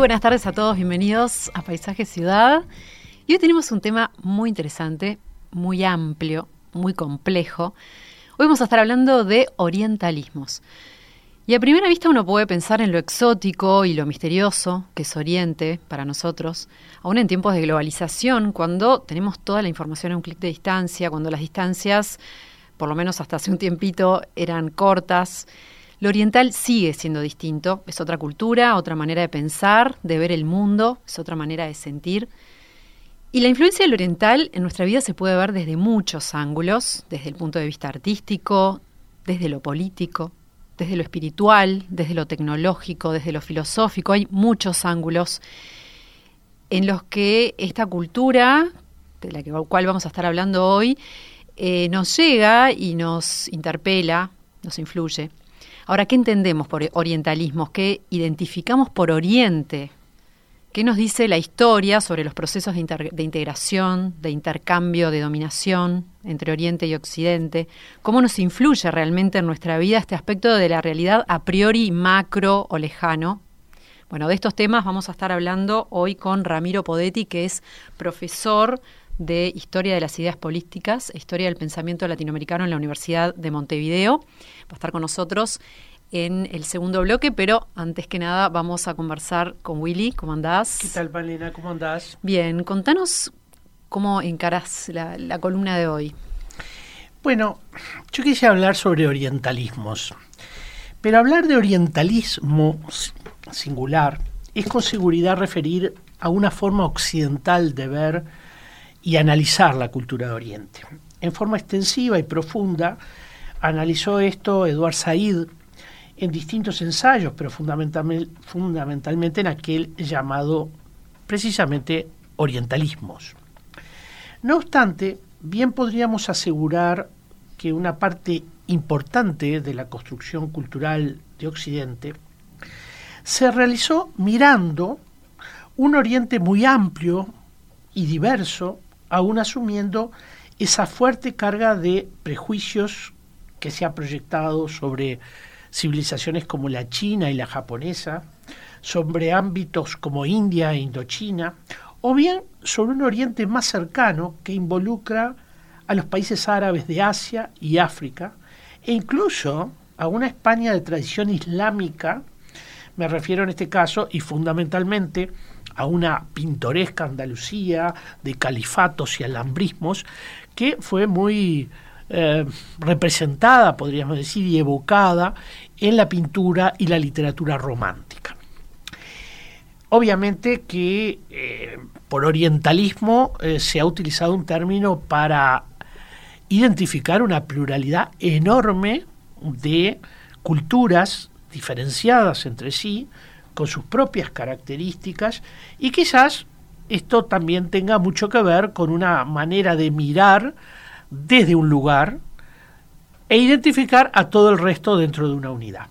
Buenas tardes a todos, bienvenidos a Paisaje Ciudad. Y hoy tenemos un tema muy interesante, muy amplio, muy complejo. Hoy vamos a estar hablando de orientalismos. Y a primera vista uno puede pensar en lo exótico y lo misterioso que es Oriente para nosotros, aún en tiempos de globalización, cuando tenemos toda la información a un clic de distancia, cuando las distancias, por lo menos hasta hace un tiempito, eran cortas. Lo oriental sigue siendo distinto, es otra cultura, otra manera de pensar, de ver el mundo, es otra manera de sentir. Y la influencia del oriental en nuestra vida se puede ver desde muchos ángulos, desde el punto de vista artístico, desde lo político, desde lo espiritual, desde lo tecnológico, desde lo filosófico. Hay muchos ángulos en los que esta cultura, de la cual vamos a estar hablando hoy, eh, nos llega y nos interpela, nos influye. Ahora, ¿qué entendemos por orientalismo? ¿Qué identificamos por Oriente? ¿Qué nos dice la historia sobre los procesos de, de, integración, de intercambio, de dominación entre Oriente y Occidente? ¿Cómo nos influye realmente en nuestra vida este aspecto de la realidad a priori macro o lejano? Bueno, de estos temas vamos a estar hablando hoy con Ramiro Podetti, que es profesor de Historia de las Ideas Políticas, Historia del Pensamiento Latinoamericano en la Universidad de Montevideo. Va a estar con nosotros en el segundo bloque, pero antes que nada vamos a conversar con Willy. ¿Cómo andás? ¿Qué tal, Valena? ¿Cómo andás? Bien, contanos cómo encarás la, la columna de hoy. Bueno, yo quise hablar sobre orientalismos, pero hablar de orientalismo singular es con seguridad referir a una forma occidental de ver y analizar la cultura de Oriente. En forma extensiva y profunda analizó esto Eduard Said en distintos ensayos, pero fundamentalmente en aquel llamado precisamente orientalismos. No obstante, bien podríamos asegurar que una parte importante de la construcción cultural de Occidente se realizó mirando un Oriente muy amplio y diverso aún asumiendo esa fuerte carga de prejuicios que se ha proyectado sobre civilizaciones como la china y la japonesa, sobre ámbitos como India e Indochina, o bien sobre un Oriente más cercano que involucra a los países árabes de Asia y África, e incluso a una España de tradición islámica, me refiero en este caso, y fundamentalmente a una pintoresca Andalucía de califatos y alambrismos que fue muy eh, representada, podríamos decir, y evocada en la pintura y la literatura romántica. Obviamente que eh, por orientalismo eh, se ha utilizado un término para identificar una pluralidad enorme de culturas diferenciadas entre sí, con sus propias características y quizás esto también tenga mucho que ver con una manera de mirar desde un lugar e identificar a todo el resto dentro de una unidad.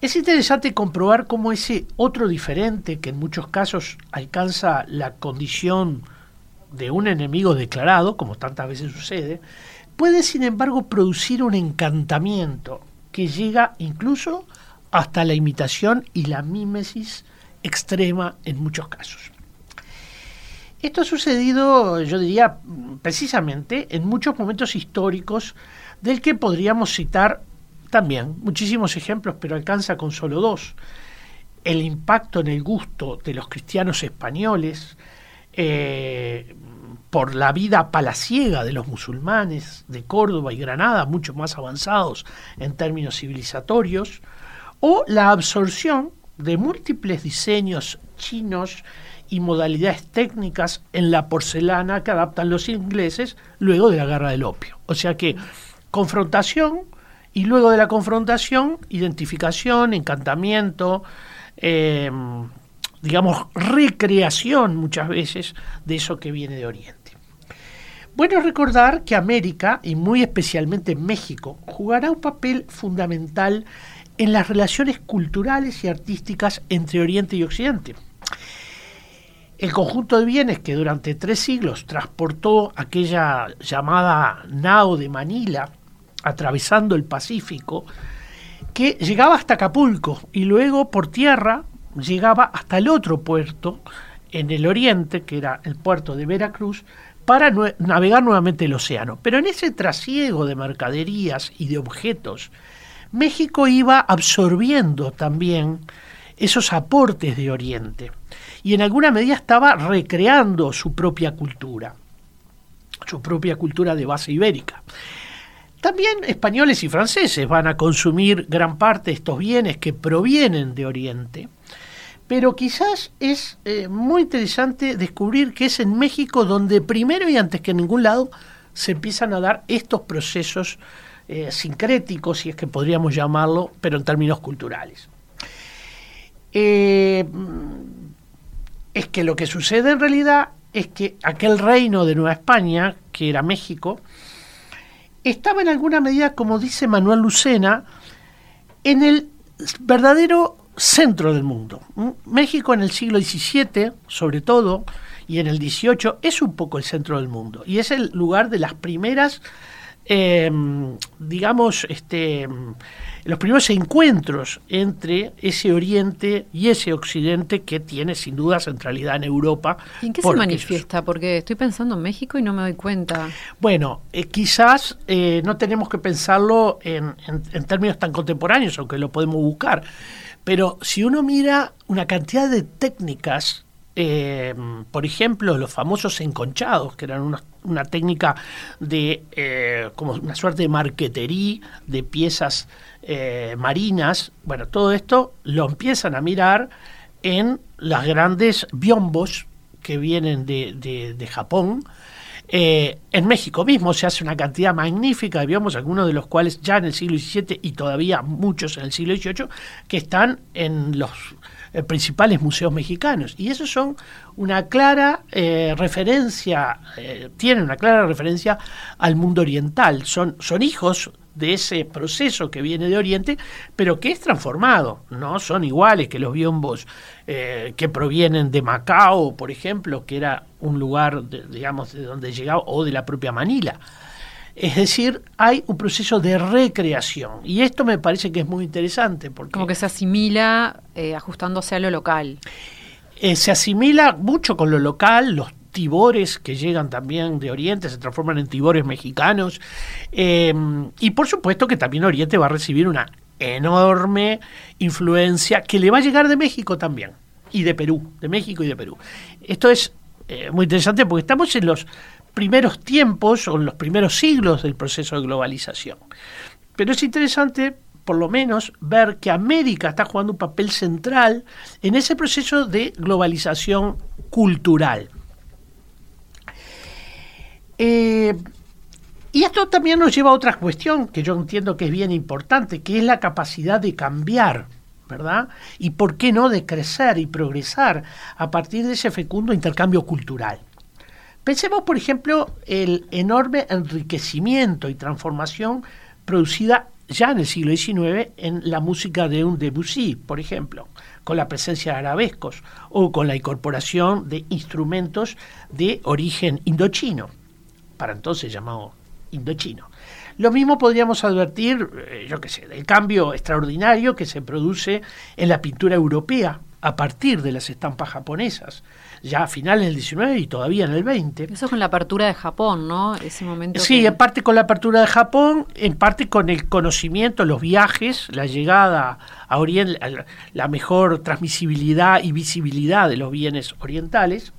Es interesante comprobar cómo ese otro diferente, que en muchos casos alcanza la condición de un enemigo declarado, como tantas veces sucede, puede sin embargo producir un encantamiento que llega incluso hasta la imitación y la mímesis extrema en muchos casos. Esto ha sucedido, yo diría, precisamente en muchos momentos históricos del que podríamos citar también muchísimos ejemplos, pero alcanza con solo dos. El impacto en el gusto de los cristianos españoles, eh, por la vida palaciega de los musulmanes de Córdoba y Granada, mucho más avanzados en términos civilizatorios, o la absorción de múltiples diseños chinos y modalidades técnicas en la porcelana que adaptan los ingleses luego de la guerra del opio. O sea que confrontación y luego de la confrontación, identificación, encantamiento, em, digamos, recreación muchas veces de eso que viene de Oriente. Bueno recordar que América, y muy especialmente México, jugará un papel fundamental en las relaciones culturales y artísticas entre Oriente y Occidente. El conjunto de bienes que durante tres siglos transportó aquella llamada nao de Manila, atravesando el Pacífico, que llegaba hasta Acapulco y luego por tierra llegaba hasta el otro puerto en el oriente, que era el puerto de Veracruz, para navegar nuevamente el océano. Pero en ese trasiego de mercaderías y de objetos, México iba absorbiendo también esos aportes de Oriente y en alguna medida estaba recreando su propia cultura, su propia cultura de base ibérica. También españoles y franceses van a consumir gran parte de estos bienes que provienen de Oriente pero quizás es eh, muy interesante descubrir que es en México donde primero y antes que en ningún lado se empiezan a dar estos procesos eh, sincréticos, si es que podríamos llamarlo, pero en términos culturales. Eh, es que lo que sucede en realidad es que aquel reino de Nueva España, que era México, estaba en alguna medida, como dice Manuel Lucena, en el verdadero centro del mundo. México en el siglo XVII, sobre todo, y en el XVIII, es un poco el centro del mundo. Y es el lugar de las primeras, em, digamos, este, los primeros encuentros entre ese Oriente y ese Occidente que tiene sin duda centralidad en Europa. ¿Y en qué se manifiesta? Porque estoy pensando en México y no me doy cuenta. Bueno, eh, quizás eh, no tenemos que pensarlo en términos tan contemporáneos, aunque lo podemos buscar pero si uno mira una cantidad de técnicas, eh, por ejemplo, los famosos enconchados, que eran una, técnica de eh, como una suerte de marquetería de piezas eh, marinas, bueno, todo esto lo empiezan a mirar en las grandes biombos que vienen de, de Japón, eh, en México mismo se hace una cantidad magnífica de biombos, algunos de los cuales ya en el siglo XVII y todavía muchos en el siglo XVIII, que están en los principales museos mexicanos. Y esos son una clara eh, referencia, tienen una clara referencia al mundo oriental. Son, son hijos de ese proceso que viene de Oriente, pero que es transformado, no son iguales que los biombos eh, que provienen de Macao, por ejemplo, que era un lugar, digamos, de donde llegaba, o de la propia Manila. Es decir, hay un proceso de recreación. Y esto me parece que es muy interesante. Porque, Como que se asimila eh, ajustándose a lo local. Eh, se asimila mucho con lo local, los tibores que llegan también de Oriente, se transforman en tibores mexicanos. Em, y por supuesto que también Oriente va a recibir una enorme influencia que le va a llegar de México también, y de Perú, de México y de Perú. Esto es eh, muy interesante porque estamos en los primeros tiempos o en los primeros siglos del proceso de globalización. Pero es interesante por lo menos ver que América está jugando un papel central en ese proceso de globalización cultural. Eh, y esto también nos lleva a otra cuestión que yo entiendo que es bien importante, que es la capacidad de cambiar, ¿verdad? Y por qué no de crecer y progresar a partir de ese fecundo intercambio cultural. Pensemos, por ejemplo, el enorme enriquecimiento y transformación producida ya en el siglo XIX en la música de un Debussy, por ejemplo, con la presencia de arabescos o con la incorporación de instrumentos de origen indochino para entonces llamado indochino. Lo mismo podríamos advertir, eh, yo qué sé, del cambio extraordinario que se produce en la pintura europea a partir de las estampas japonesas, ya a finales del 19 y todavía en el 20. Eso con la apertura de Japón, ¿no? Ese momento. Sí, en parte con la apertura de Japón, en parte con el conocimiento, los viajes, la llegada a Oriente, la mejor transmisibilidad y visibilidad de los bienes orientales.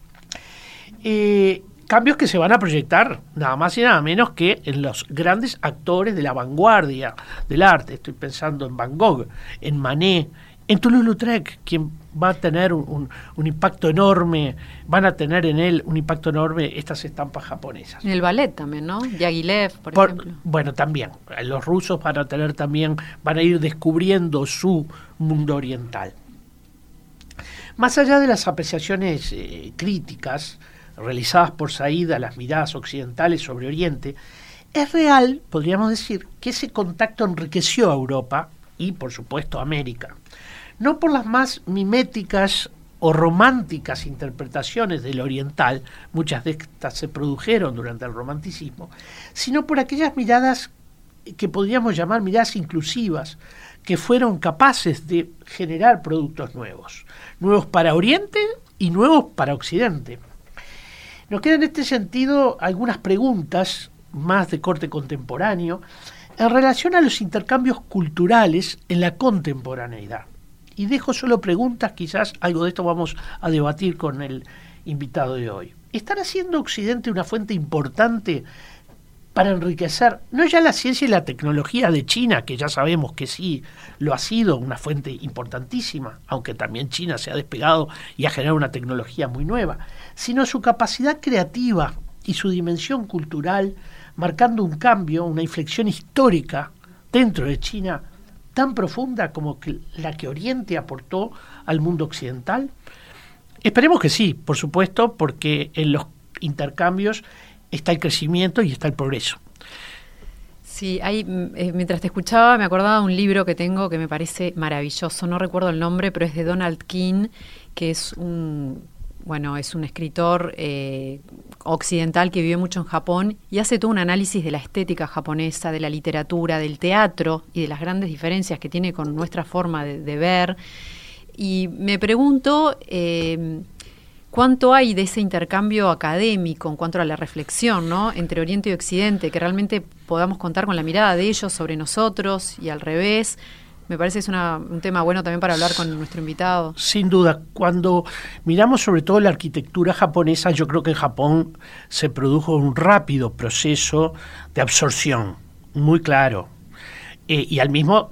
Eh, Cambios que se van a proyectar nada más y nada menos que en los grandes actores de la vanguardia del arte. Estoy pensando en Van Gogh, en Manet, en Toulouse-Lautrec, quien va a tener un, impacto enorme, van a tener en él un impacto enorme estas estampas japonesas. En el ballet también, ¿no? Yagilev, por, por, ejemplo. Bueno, también. Los rusos van a tener también, van a ir descubriendo su mundo oriental. Más allá de las apreciaciones eh, críticas realizadas por Said a las miradas occidentales sobre Oriente, es real, podríamos decir, que ese contacto enriqueció a Europa y, por supuesto, a América. No por las más miméticas o románticas interpretaciones del oriental, muchas de estas se produjeron durante el romanticismo, sino por aquellas miradas que podríamos llamar miradas inclusivas, que fueron capaces de generar productos nuevos, nuevos para Oriente y nuevos para Occidente. Nos quedan en este sentido algunas preguntas más de corte contemporáneo en relación a los intercambios culturales en la contemporaneidad. Y dejo solo preguntas, quizás algo de esto vamos a debatir con el invitado de hoy. ¿Estará siendo Occidente una fuente importante para enriquecer no ya la ciencia y la tecnología de China, que ya sabemos que sí lo ha sido una fuente importantísima, aunque también China se ha despegado y ha generado una tecnología muy nueva, sino su capacidad creativa y su dimensión cultural, marcando un cambio, una inflexión histórica dentro de China tan profunda como la que Oriente aportó al mundo occidental? Esperemos que sí, por supuesto, porque en los intercambios está el crecimiento y está el progreso. Sí, mm, eh, mientras te escuchaba me acordaba de un libro que tengo que me parece maravilloso, no recuerdo el nombre, pero es de Donald King, que es un, bueno, es un escritor eh, occidental que vivió mucho en Japón y hace todo un análisis de la estética japonesa, de la literatura, del teatro y de las grandes diferencias que tiene con nuestra forma de, ver. Y me pregunto eh, cuánto hay de ese intercambio académico en cuanto a la reflexión ¿no? entre Oriente y Occidente, que realmente podamos contar con la mirada de ellos sobre nosotros y al revés me parece que es un tema bueno también para hablar con nuestro invitado. Sin duda, cuando miramos sobre todo la arquitectura japonesa, yo creo que en Japón se produjo un rápido proceso de absorción, muy claro, eh, y al mismo,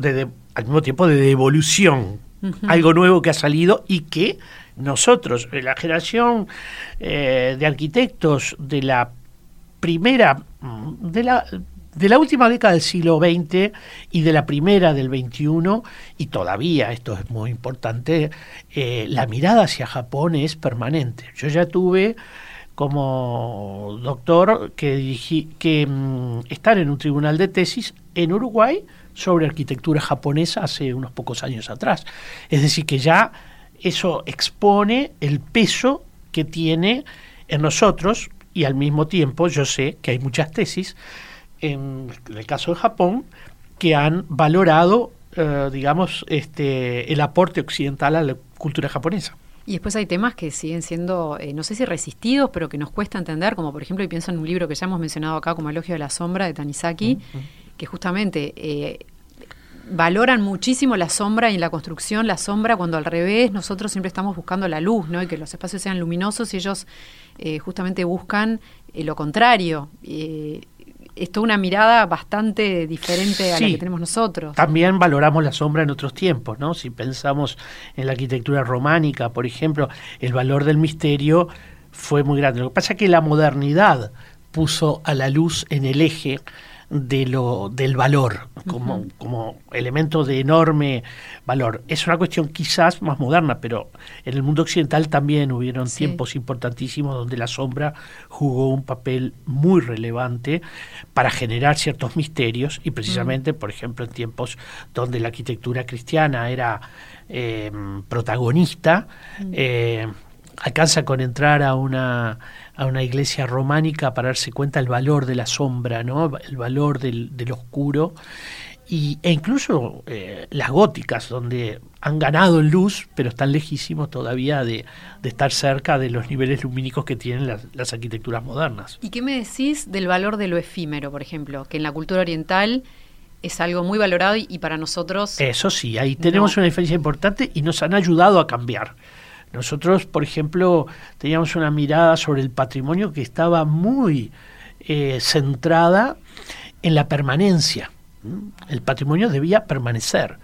al mismo tiempo de devolución, algo nuevo que ha salido y que nosotros, la generación eh, de arquitectos de la primera, de la de la última década del siglo XX y de la primera del XXI, y todavía, esto es muy importante, eh, la mirada hacia Japón es permanente. Yo ya tuve como doctor que, que mm, estar en un tribunal de tesis en Uruguay sobre arquitectura japonesa hace unos pocos años atrás. Es decir, que ya eso expone el peso que tiene en nosotros y al mismo tiempo yo sé que hay muchas tesis en el caso de Japón, que han valorado, eh, digamos, este, el aporte occidental a la cultura japonesa. Y después hay temas que siguen siendo, eh, no sé si resistidos, pero que nos cuesta entender, como por ejemplo, y pienso en un libro que ya hemos mencionado acá, como Elogio de la Sombra, de Tanizaki, que justamente eh, valoran muchísimo la sombra y en la construcción la sombra, cuando al revés nosotros siempre estamos buscando la luz, ¿no? Y que los espacios sean luminosos y ellos justamente buscan lo contrario es toda una mirada bastante diferente a la que tenemos nosotros. También valoramos la sombra en otros tiempos, ¿no? Si pensamos en la arquitectura románica, por ejemplo, el valor del misterio fue muy grande. Lo que pasa es que la modernidad puso a la luz en el eje de lo, del valor como, como elemento de enorme valor. Es una cuestión quizás más moderna, pero en el mundo occidental también hubieron tiempos importantísimos donde la sombra jugó un papel muy relevante para generar ciertos misterios y precisamente, por ejemplo, en tiempos donde la arquitectura cristiana era eh, protagonista, eh, alcanza con entrar a una a una iglesia románica para darse cuenta el valor de la sombra, ¿no? el valor del, oscuro, y, e incluso eh, las góticas, donde han ganado en luz, pero están lejísimos todavía de, estar cerca de los niveles lumínicos que tienen las, arquitecturas modernas. ¿Y qué me decís del valor de lo efímero, por ejemplo? Que en la cultura oriental es algo muy valorado y, para nosotros... Eso sí, ahí tenemos una diferencia importante y nos han ayudado a cambiar. Nosotros, por ejemplo, teníamos una mirada sobre el patrimonio que estaba muy eh, centrada en la permanencia. El patrimonio debía permanecer.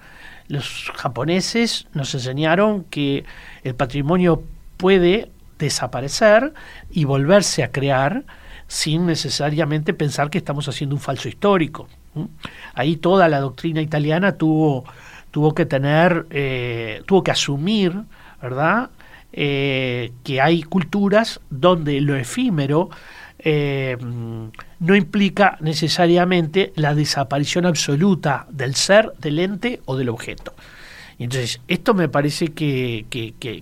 Los japoneses nos enseñaron que el patrimonio puede desaparecer y volverse a crear sin necesariamente pensar que estamos haciendo un falso histórico. Ahí toda la doctrina italiana tuvo, tuvo que tener, eh, tuvo que asumir, ¿verdad? Eh, que hay culturas donde lo efímero eh, no implica necesariamente la desaparición absoluta del ser, del ente o del objeto. entonces, esto me parece que,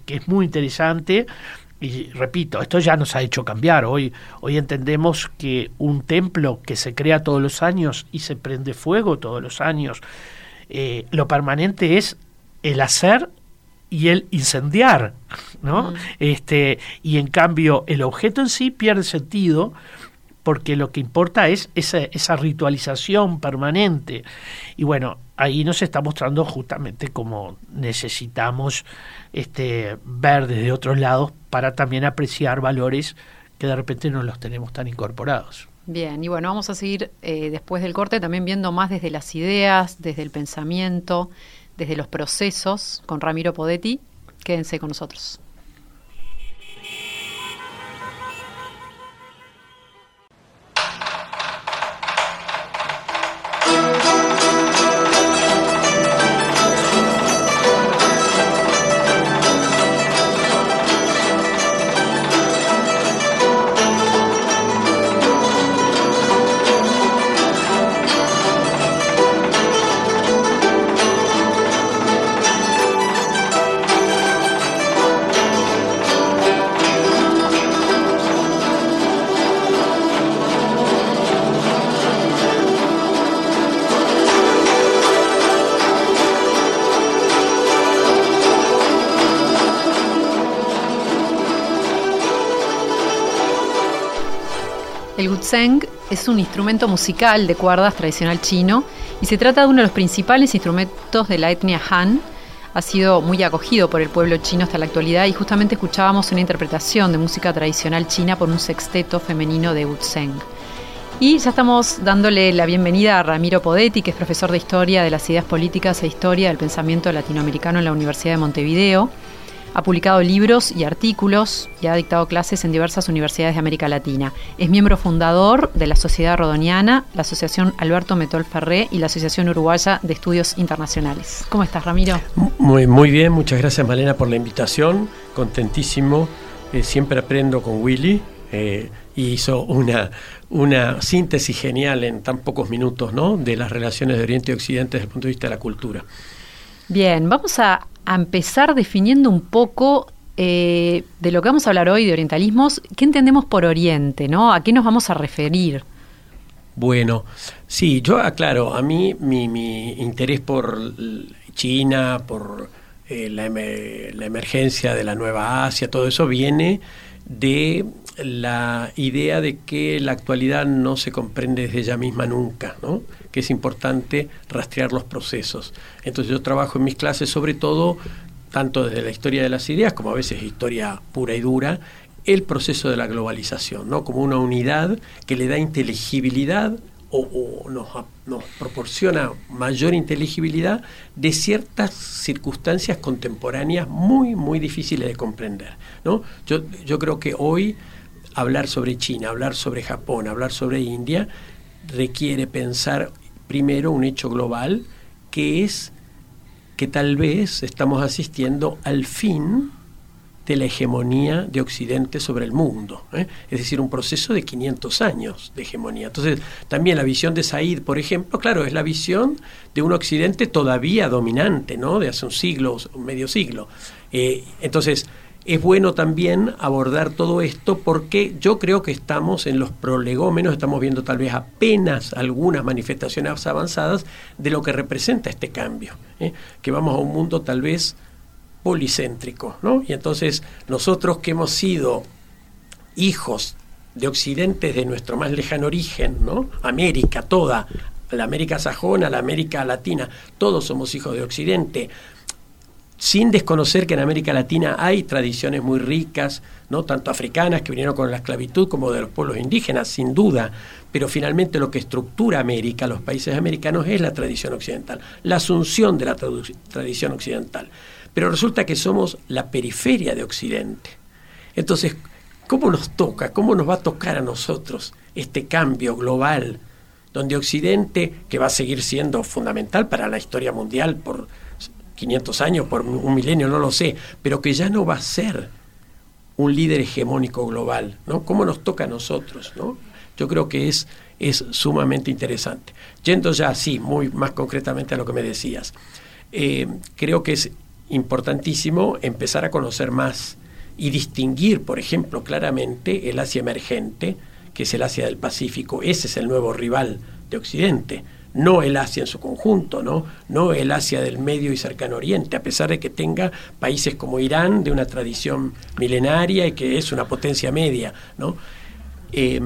es muy interesante y repito, esto ya nos ha hecho cambiar. Hoy, hoy entendemos que un templo que se crea todos los años y se prende fuego todos los años, eh, lo permanente es el hacer y el incendiar, ¿no? Este, y en cambio el objeto en sí pierde sentido porque lo que importa es esa, esa ritualización permanente. Y bueno, ahí nos está mostrando justamente cómo necesitamos este, ver desde otros lados para también apreciar valores que de repente no los tenemos tan incorporados. Bien, y bueno, vamos a seguir eh, después del corte también viendo más desde las ideas, desde el pensamiento, desde los procesos con Ramiro Podetti. Quédense con nosotros. El gutseng es un instrumento musical de cuerdas tradicional chino y se trata de uno de los principales instrumentos de la etnia Han. Ha sido muy acogido por el pueblo chino hasta la actualidad y justamente escuchábamos una interpretación de música tradicional china por un sexteto femenino de gutseng. Y ya estamos dándole la bienvenida a Ramiro Podetti, que es profesor de Historia de las Ideas Políticas e Historia del Pensamiento Latinoamericano en la Universidad de Montevideo. Ha publicado libros y artículos y ha dictado clases en diversas universidades de América Latina. Es miembro fundador de la Sociedad Rodoniana, la Asociación Alberto Metol Ferré y la Asociación Uruguaya de Estudios Internacionales. ¿Cómo estás, Ramiro? Muy, muy bien, muchas gracias, Malena, por la invitación. Contentísimo. Eh, siempre aprendo con Willy. Eh, y hizo una, una síntesis genial en tan pocos minutos ¿no? de las relaciones de Oriente y Occidente desde el punto de vista de la cultura. Bien, vamos a, a empezar definiendo un poco eh, de lo que vamos a hablar hoy de orientalismos. ¿Qué entendemos por Oriente? ¿no? ¿A qué nos vamos a referir? Bueno, sí, yo aclaro, a mí mi, mi interés por China, por eh, la, la emergencia de la Nueva Asia, todo eso viene de la idea de que la actualidad no se comprende desde ella misma nunca, ¿no? Es importante rastrear los procesos. Entonces yo trabajo en mis clases sobre todo, tanto desde la historia de las ideas como a veces historia pura y dura, el proceso de la globalización, ¿no? como una unidad que le da inteligibilidad o, nos, nos, proporciona mayor inteligibilidad de ciertas circunstancias contemporáneas muy, muy difíciles de comprender. ¿no? Yo, yo creo que hoy hablar sobre China, hablar sobre Japón, hablar sobre India, requiere pensar primero un hecho global que es que tal vez estamos asistiendo al fin de la hegemonía de Occidente sobre el mundo. ¿eh? Es decir, un proceso de 500 años de hegemonía. Entonces, también la visión de Said, por ejemplo, claro, es la visión de un Occidente todavía dominante, ¿no? De hace un siglo, un medio siglo. Eh, entonces, es bueno también abordar todo esto porque yo creo que estamos en los prolegómenos, estamos viendo tal vez apenas algunas manifestaciones avanzadas de lo que representa este cambio, ¿eh? que vamos a un mundo tal vez policéntrico, ¿no? Y entonces nosotros que hemos sido hijos de Occidente de nuestro más lejano origen, ¿no? América toda, la América sajona, la América latina, todos somos hijos de Occidente sin desconocer que en América Latina hay tradiciones muy ricas, no tanto africanas que vinieron con la esclavitud como de los pueblos indígenas, sin duda, pero finalmente lo que estructura América, los países americanos, es la tradición occidental, la asunción de la tradición occidental. Pero resulta que somos la periferia de Occidente. Entonces, ¿cómo nos toca, cómo nos va a tocar a nosotros este cambio global, donde Occidente, que va a seguir siendo fundamental para la historia mundial por 500 años, por un milenio, no lo sé, pero que ya no va a ser un líder hegemónico global, ¿no? ¿Cómo nos toca a nosotros, ¿no? Yo creo que es, es sumamente interesante. Yendo ya, sí, muy más concretamente a lo que me decías, eh, creo que es importantísimo empezar a conocer más y distinguir, por ejemplo, claramente el Asia emergente, que es el Asia del Pacífico, ese es el nuevo rival de Occidente, no el Asia en su conjunto, ¿no? no el Asia del Medio y Cercano Oriente, a pesar de que tenga países como Irán de una tradición milenaria y que es una potencia media. ¿no? Eh,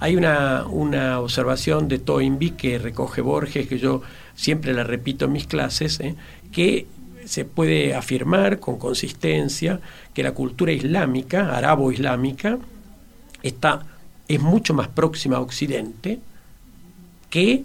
hay una, una, observación de Toynbee que recoge Borges, que yo siempre la repito en mis clases, ¿eh? que se puede afirmar con consistencia que la cultura islámica, arabo-islámica, está, es mucho más próxima a Occidente que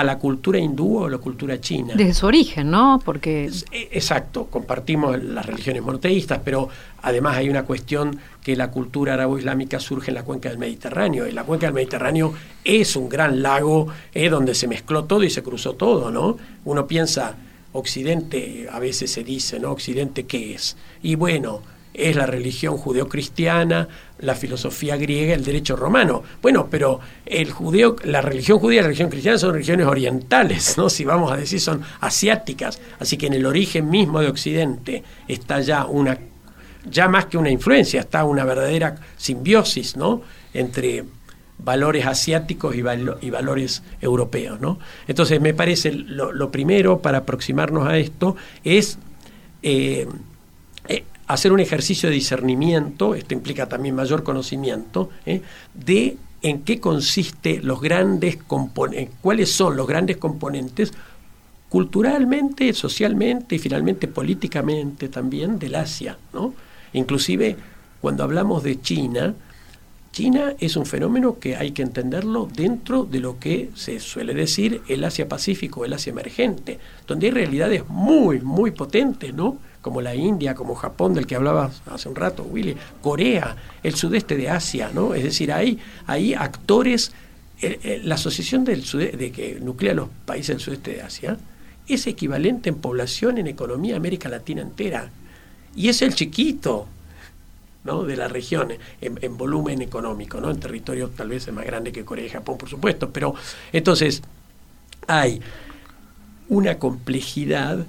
a la cultura hindú o a la cultura china. Desde su origen, ¿no? Porque... E, exacto, compartimos las religiones monoteístas, pero además hay una cuestión que la cultura arabo-islámica surge en la cuenca del Mediterráneo. Y la cuenca del Mediterráneo es un gran lago eh, donde se mezcló todo y se cruzó todo, ¿no? Uno piensa, Occidente, a veces se dice, ¿no? Occidente, ¿qué es? Y bueno, es la religión judeocristiana, la filosofía griega, el derecho romano. Bueno, pero el la religión judía y la religión cristiana son religiones orientales, ¿no? Si vamos a decir son asiáticas, así que en el origen mismo de Occidente está ya una ya más que una influencia, está una verdadera simbiosis, ¿no? entre valores asiáticos y, valores europeos, ¿no? Entonces me parece lo, primero para aproximarnos a esto es eh, hacer un ejercicio de discernimiento, esto implica también mayor conocimiento, ¿eh? de en qué consiste los grandes componentes, cuáles son los grandes componentes culturalmente, socialmente y finalmente políticamente también del Asia, ¿no? Inclusive cuando hablamos de China, China es un fenómeno que hay que entenderlo dentro de lo que se suele decir el Asia-Pacífico, el Asia emergente, donde hay realidades muy, muy potentes, ¿no? Como la India, como Japón, del que hablabas hace un rato, Willy, Corea, el sudeste de Asia, ¿no? Es decir, hay, hay actores, la asociación de que nuclea los países del sudeste de Asia es equivalente en población, en economía, América Latina entera. Y es el chiquito, ¿no? de la región en, volumen económico, ¿no? en territorio tal vez es más grande que Corea y Japón, por supuesto, pero entonces hay una complejidad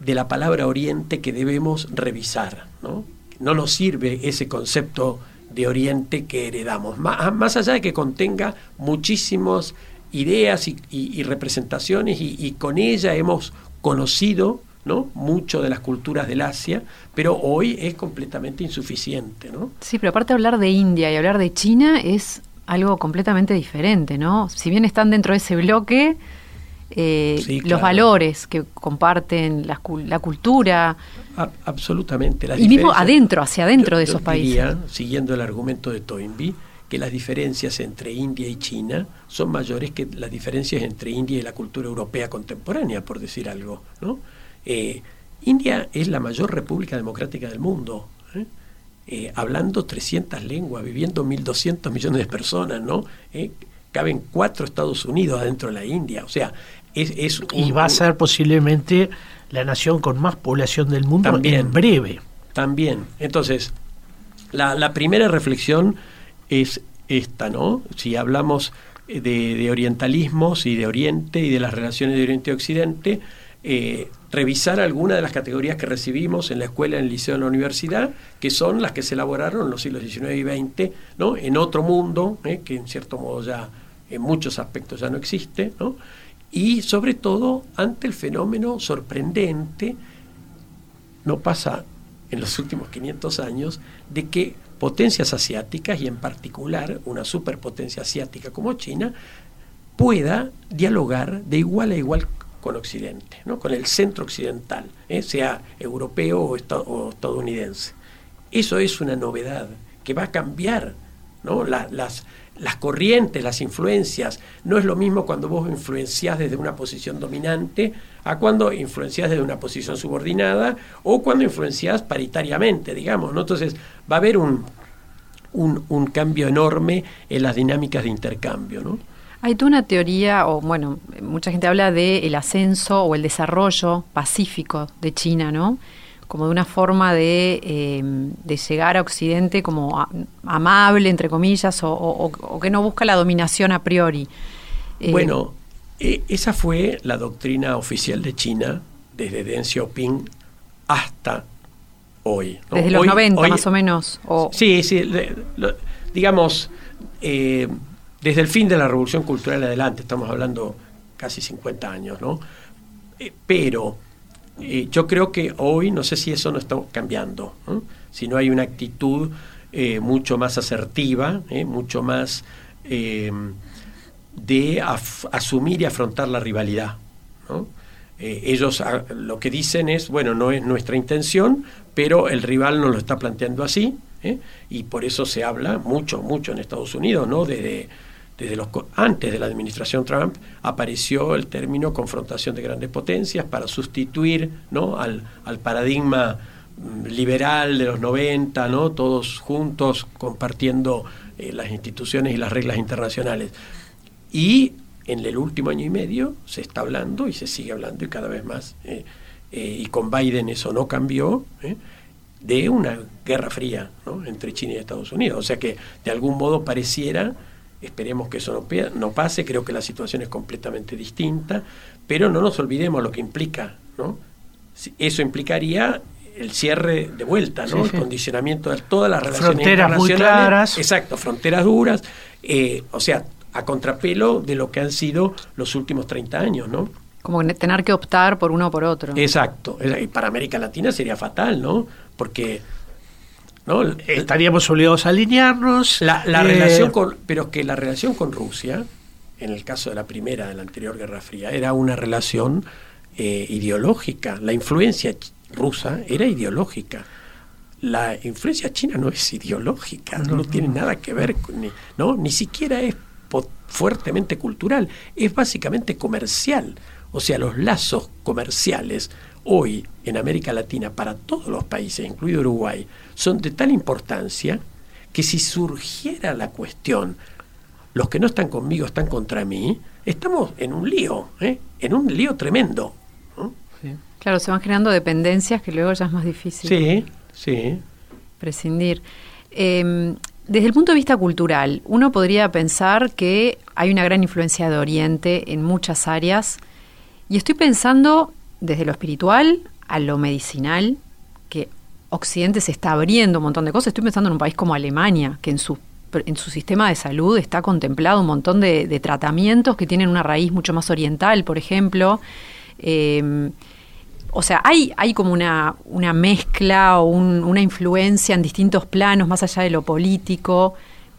de la palabra oriente que debemos revisar. No, no nos sirve ese concepto de oriente que heredamos, más, allá de que contenga muchísimas ideas y, representaciones y, con ella hemos conocido ¿no? mucho de las culturas del Asia, pero hoy es completamente insuficiente. ¿no? Sí, pero aparte hablar de India y hablar de China es algo completamente diferente, ¿no? Si bien están dentro de ese bloque, eh, los valores que comparten, la, la cultura. absolutamente. y mismo adentro, hacia adentro de esos países. siguiendo el argumento de Toynbee, que las diferencias entre India y China son mayores que las diferencias entre India y la cultura europea contemporánea, por decir algo. ¿no? Eh, India es la mayor república democrática del mundo. ¿eh? Eh, hablando 300 lenguas, viviendo 1.200 millones de personas, ¿no? Caben cuatro Estados Unidos adentro de la India. O sea, es, y va a ser posiblemente la nación con más población del mundo también, en breve. También. Entonces, la, primera reflexión es esta, ¿no? Si hablamos de, de, orientalismos y de Oriente y de las relaciones de Oriente y Occidente, eh, revisar algunas de las categorías que recibimos en la escuela, en el liceo, en la universidad, que son las que se elaboraron en los siglos XIX y XX, ¿no? en otro mundo, ¿eh? que en cierto modo ya en muchos aspectos ya no existe, ¿no? y sobre todo ante el fenómeno sorprendente, no pasa en los últimos 500 años, de que potencias asiáticas, y en particular una superpotencia asiática como China, pueda dialogar de igual a igual con Occidente, ¿no? con el centro occidental, ¿eh? sea europeo o, estadounidense. Eso es una novedad que va a cambiar ¿no? las, las corrientes, las influencias. No es lo mismo cuando vos influenciás desde una posición dominante a cuando influenciás desde una posición subordinada o cuando influenciás paritariamente, digamos. ¿no? Entonces va a haber un, un, cambio enorme en las dinámicas de intercambio. ¿no? Hay toda una teoría, o bueno, mucha gente habla del el ascenso o el desarrollo pacífico de China, ¿no? Como de una forma de, eh, de llegar a Occidente como amable, entre comillas, o, que no busca la dominación a priori. Eh, bueno, eh, esa fue la doctrina oficial de China desde Deng Xiaoping hasta hoy. Desde los 90 más o menos. Sí, sí, digamos, desde el fin de la Revolución Cultural adelante, estamos hablando casi 50 años, ¿no? pero yo creo que hoy, no sé si eso no está cambiando, si no hay una actitud eh, mucho más asertiva, ¿eh? mucho más eh, de asumir y afrontar la rivalidad. ellos ah, lo que dicen es, bueno, no es nuestra intención, pero el rival nos lo está planteando así, y por eso se habla mucho, mucho en Estados Unidos, ¿no? Desde los, antes de la administración Trump apareció el término confrontación de grandes potencias para sustituir ¿no? al, paradigma mm, liberal de los 90, ¿no? todos juntos compartiendo eh, las instituciones y las reglas internacionales. Y en el último año y medio se está hablando y se sigue hablando y cada vez más, eh, eh, y con Biden eso no cambió, de una guerra fría entre China y Estados Unidos. O sea que de algún modo pareciera Esperemos que eso no, no, pase, creo que la situación es completamente distinta, pero no nos olvidemos lo que implica, ¿no? Eso implicaría el cierre de vuelta, ¿no? El condicionamiento de todas las relaciones fronteras muy claras. Exacto, fronteras duras, eh, o sea, a contrapelo de lo que han sido los últimos 30 años, ¿no? Como tener que optar por uno o por otro. Exacto, y para América Latina sería fatal, ¿no? Porque Estaríamos obligados a alinearnos. La, eh, relación con, pero que la relación con Rusia, en el caso de la primera, de la anterior Guerra Fría, era una relación eh, ideológica. La influencia rusa era ideológica. La influencia china no es ideológica, no, tiene nada que ver con, ni, no, ni siquiera es fuertemente cultural, es básicamente comercial. O sea, los lazos comerciales hoy en América Latina para todos los países, incluido Uruguay, son de tal importancia que si surgiera la cuestión, los que no están conmigo están contra mí, estamos en un lío, ¿eh? en un lío tremendo. Claro, se van generando dependencias que luego ya es más difícil. Sí, sí. Prescindir. Em, desde el punto de vista cultural, uno podría pensar que hay una gran influencia de Oriente en muchas áreas. Y estoy pensando desde lo espiritual a lo medicinal, Occidente se está abriendo un montón de cosas. Estoy pensando en un país como Alemania, que en su, en su sistema de salud está contemplado un montón de, tratamientos que tienen una raíz mucho más oriental, por ejemplo. Em, o sea, hay, hay como una, una mezcla o una influencia en distintos planos, más allá de lo político,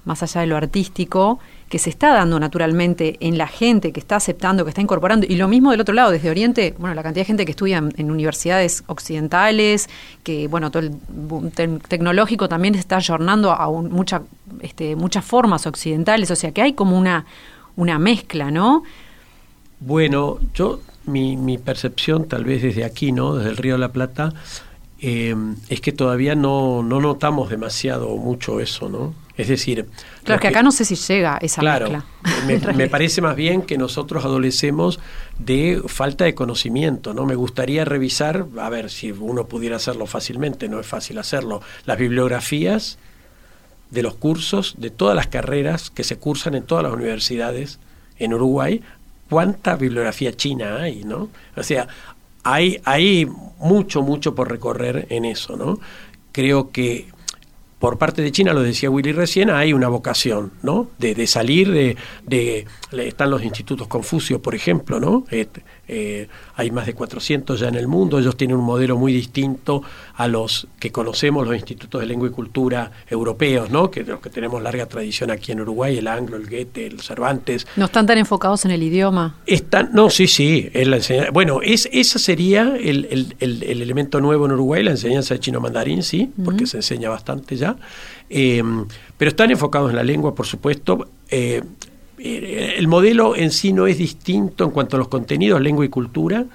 más allá de lo artístico, que se está dando naturalmente en la gente que está aceptando, que está incorporando, y lo mismo del otro lado, desde Oriente, bueno, la cantidad de gente que estudia en, universidades occidentales, que bueno, todo el tecnológico también está ayornando a mucha, este, muchas formas occidentales, o sea que hay como una, una mezcla, ¿no? Bueno, yo, mi, mi percepción tal vez desde aquí, ¿no? Desde el Río de la Plata, eh, es que todavía no, no notamos demasiado mucho eso, ¿no? Es decir... Claro, que acá no sé si llega esa claro, mezcla. Me, parece más bien que nosotros adolecemos de falta de conocimiento, ¿no? Me gustaría revisar, a ver si uno pudiera hacerlo fácilmente, no es fácil hacerlo, las bibliografías de los cursos de todas las carreras que se cursan en todas las universidades en Uruguay, cuánta bibliografía china hay, ¿no? O sea, hay, hay mucho, mucho por recorrer en eso, ¿no? Creo que por parte de China, lo decía Willy recién, hay una vocación, ¿no? De, de salir de, de, Están los institutos Confucio, por ejemplo, ¿no? Este, eh, hay más de 400 ya en el mundo, ellos tienen un modelo muy distinto a los que conocemos, los institutos de lengua y cultura europeos, ¿no? Que los que tenemos larga tradición aquí en Uruguay, el Anglo, el Goethe, el Cervantes. ¿No están tan enfocados en el idioma? Están, no, sí, sí, es la enseñanza. Bueno, es, ese sería el, el, el, elemento nuevo en Uruguay, la enseñanza de chino mandarín, sí, porque se enseña bastante ya. Eh, pero están enfocados en la lengua, por supuesto. Eh, eh, el modelo en sí no es distinto en cuanto a los contenidos, lengua y cultura,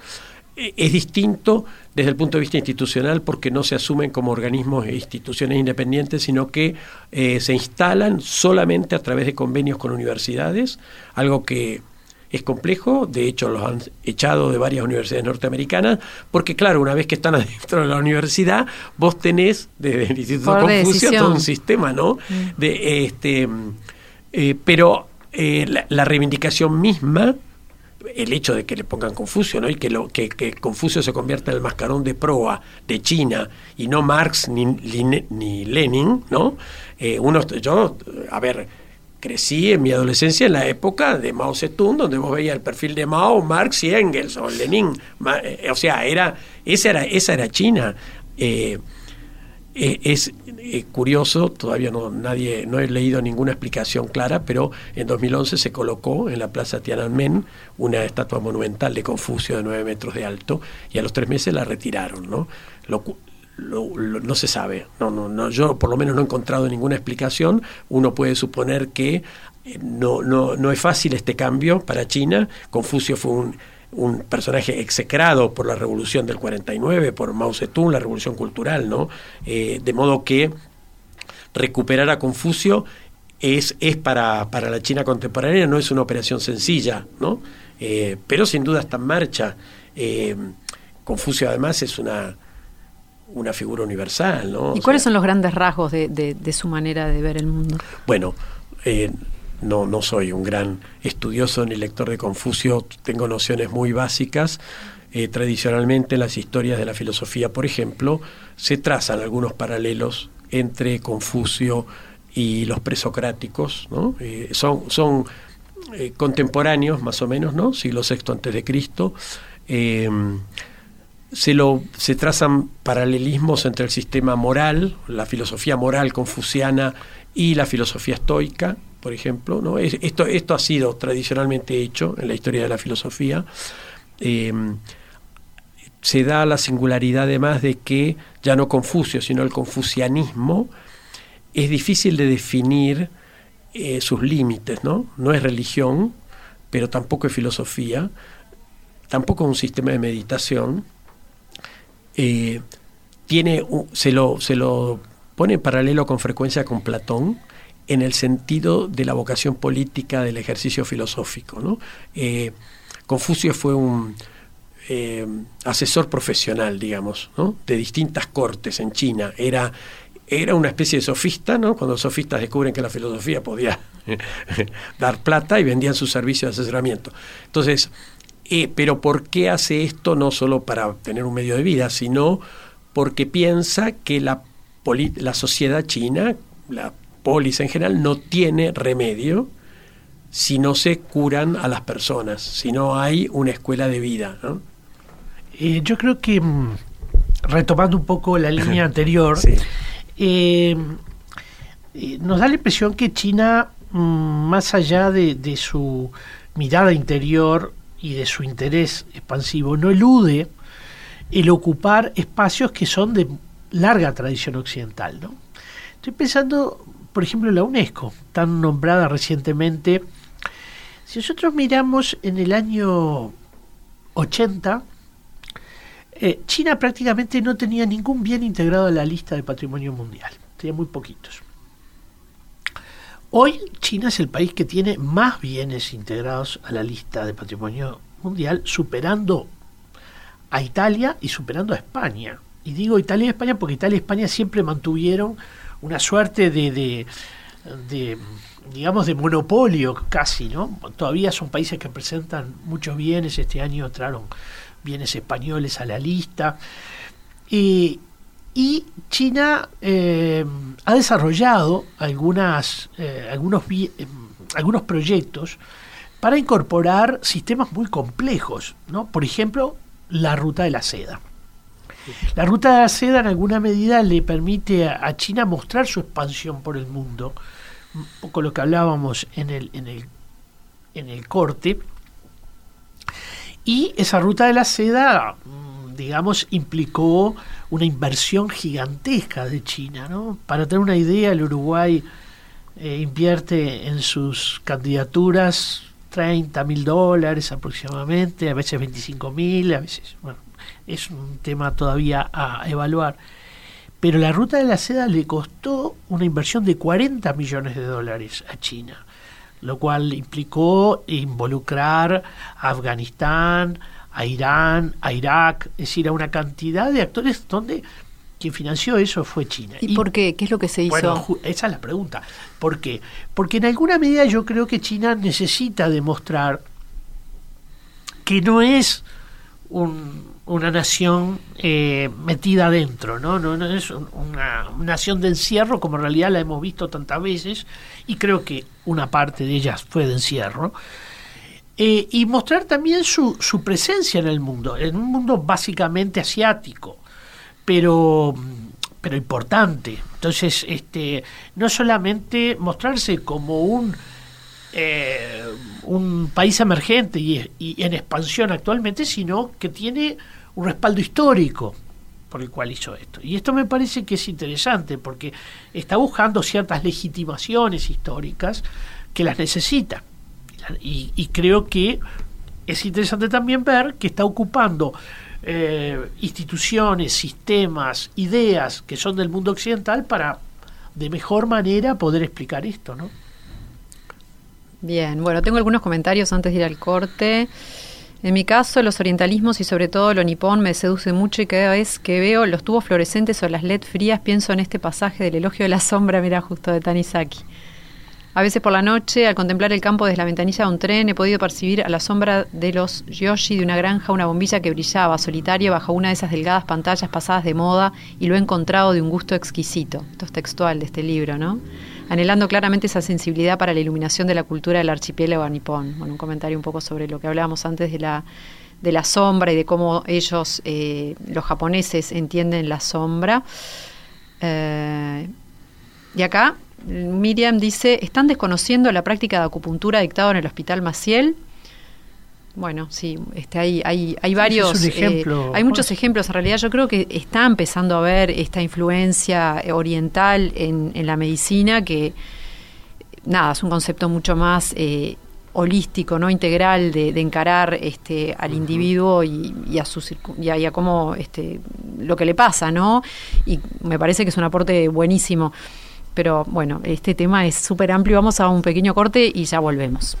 es distinto desde el punto de vista institucional porque no se asumen como organismos e instituciones independientes, sino que se instalan solamente a través de convenios con universidades, algo que es complejo, de hecho los han echado de varias universidades norteamericanas, porque claro, una vez que están adentro de la universidad, vos tenés desde el Instituto Confucio todo un sistema, ¿no? Mm. De, este, eh, pero eh, la, reivindicación misma el hecho de que le pongan Confucio, ¿no? Y que, lo, que, Confucio se convierta en el mascarón de proa de China y no Marx ni, ni, Lenin, ¿no? Eh, uno, yo, a ver, crecí en mi adolescencia en la época de Mao Zedong, donde vos veías el perfil de Mao, Marx y Engels o Lenin. Eh, o sea, era, esa era, esa era China. Eh, es curioso, todavía no, nadie, no he leído ninguna explicación clara, pero en 2011 se colocó en la plaza Tiananmen una estatua monumental de Confucio de 9 metros de alto y a los tres meses la retiraron. ¿no? No se sabe. No, no, no, yo por lo menos no he encontrado ninguna explicación. Uno puede suponer que eh, no, no, no es fácil este cambio para China. Confucio fue un, un personaje execrado por la revolución del 49, por Mao Zedong, la revolución cultural, ¿no? Eh, de modo que recuperar a Confucio es, es para, para, la China contemporánea, no es una operación sencilla, ¿no? Eh, pero sin duda está en marcha. Confucio además es una una figura universal. ¿no? ¿Y cuáles son los grandes rasgos de, de, su manera de ver el mundo? Bueno, eh, no, no soy un gran estudioso ni lector de Confucio, tengo nociones muy básicas. Eh, tradicionalmente en las historias de la filosofía, por ejemplo, se trazan algunos paralelos entre Confucio y los presocráticos, ¿no? Eh, son son contemporáneos más o menos, ¿no? Siglo VI antes de Cristo se, lo, se trazan paralelismos entre el sistema moral, la filosofía moral confuciana y la filosofía estoica, por ejemplo. ¿no? Esto, esto ha sido tradicionalmente hecho en la historia de la filosofía. Em, se da la singularidad además de que ya no Confucio, sino el confucianismo, es difícil de definir eh, sus límites, ¿no? No es religión, pero tampoco es filosofía, tampoco es un sistema de meditación, eh, tiene, se, lo, se lo pone en paralelo con frecuencia con Platón en el sentido de la vocación política del ejercicio filosófico. ¿no? Eh, Confucio fue un eh, asesor profesional, digamos, ¿no? de distintas cortes en China. Era, era una especie de sofista, ¿no? cuando los sofistas descubren que la filosofía podía dar plata y vendían sus servicios de asesoramiento. Entonces, eh, pero ¿por qué hace esto no solo para tener un medio de vida, sino porque piensa que la, la sociedad china, la polis en general, no tiene remedio si no se curan a las personas, si no hay una escuela de vida. Eh, yo creo que, mm, retomando un poco la línea anterior, eh, nos da la impresión que China, mm, más allá de, de su mirada interior, y de su interés expansivo no elude el ocupar espacios que son de larga tradición occidental. ¿no? Estoy pensando, por ejemplo, en la UNESCO, tan nombrada recientemente. Si nosotros miramos en el año 80, eh, China prácticamente no tenía ningún bien integrado a la lista de patrimonio mundial, tenía muy poquitos. Hoy China es el país que tiene más bienes integrados a la lista de patrimonio mundial, superando a Italia y superando a España. Y digo Italia y España porque Italia y España siempre mantuvieron una suerte de, de, digamos, de monopolio casi, ¿no? Todavía son países que presentan muchos bienes, este año trajeron bienes españoles a la lista. Y y China eh, ha desarrollado algunas, eh, algunos, eh, algunos proyectos para incorporar sistemas muy complejos, ¿no? Por ejemplo, la ruta de la seda. La ruta de la seda en alguna medida le permite a, China mostrar su expansión por el mundo, un poco lo que hablábamos en el, en el, en el corte. Y esa ruta de la seda digamos, implicó una inversión gigantesca de China. ¿no? Para tener una idea, el Uruguay eh, invierte en sus candidaturas 30 mil dólares aproximadamente, a veces 25 mil, a veces, bueno, es un tema todavía a evaluar. Pero la ruta de la seda le costó una inversión de 40 millones de dólares a China. lo cual implicó involucrar a Afganistán, a Irán, a Irak, es decir, a una cantidad de actores donde quien financió eso fue China. ¿Y, por qué? ¿Qué es lo que se hizo? Bueno, esa es la pregunta. ¿Por qué? Porque en alguna medida yo creo que China necesita demostrar que no es una nación eh, metida adentro, ¿no? No, no es una, nación de encierro como en realidad la hemos visto tantas veces y creo que una parte de ellas fue de encierro. Eh, y mostrar también su, su presencia en el mundo, en un mundo básicamente asiático, pero, pero importante. Entonces, este, no solamente mostrarse como un eh, un país emergente y, en expansión actualmente, sino que tiene un respaldo histórico por el cual hizo esto. Y esto me parece que es interesante porque está buscando ciertas legitimaciones históricas que las necesita. Y, creo que es interesante también ver que está ocupando eh, instituciones, sistemas, ideas que son del mundo occidental para de mejor manera poder explicar esto, ¿no? Bien, bueno, tengo algunos comentarios antes de ir al corte. En mi caso, los orientalismos y sobre todo lo nipón me seduce mucho y cada vez que veo los tubos fluorescentes o las LED frías pienso en este pasaje del elogio de la sombra, mira justo de Tanizaki. A veces por la noche, al contemplar el campo desde la ventanilla de un tren, he podido percibir a la sombra de los yoshi de una granja una bombilla que brillaba solitaria bajo una de esas delgadas pantallas pasadas de moda y lo he encontrado de un gusto exquisito. Esto es textual de este libro, ¿no? anhelando claramente esa sensibilidad para la iluminación de la cultura del archipiélago nipón. Bueno, un comentario un poco sobre lo que hablábamos antes de la, de la sombra y de cómo ellos, eh, los japoneses, entienden la sombra. Eh, y acá Miriam dice, están desconociendo la práctica de acupuntura dictada en el Hospital Maciel bueno, sí, este, hay, hay, hay varios, eh, hay muchos ejemplos. En realidad yo creo que está empezando a haber esta influencia oriental en, en la medicina que, nada, es un concepto mucho más eh, holístico, no integral de, encarar este, al individuo y, a su y a, cómo este, lo que le pasa, ¿no? Y me parece que es un aporte buenísimo. Pero bueno, este tema es súper amplio. Vamos a un pequeño corte y ya volvemos.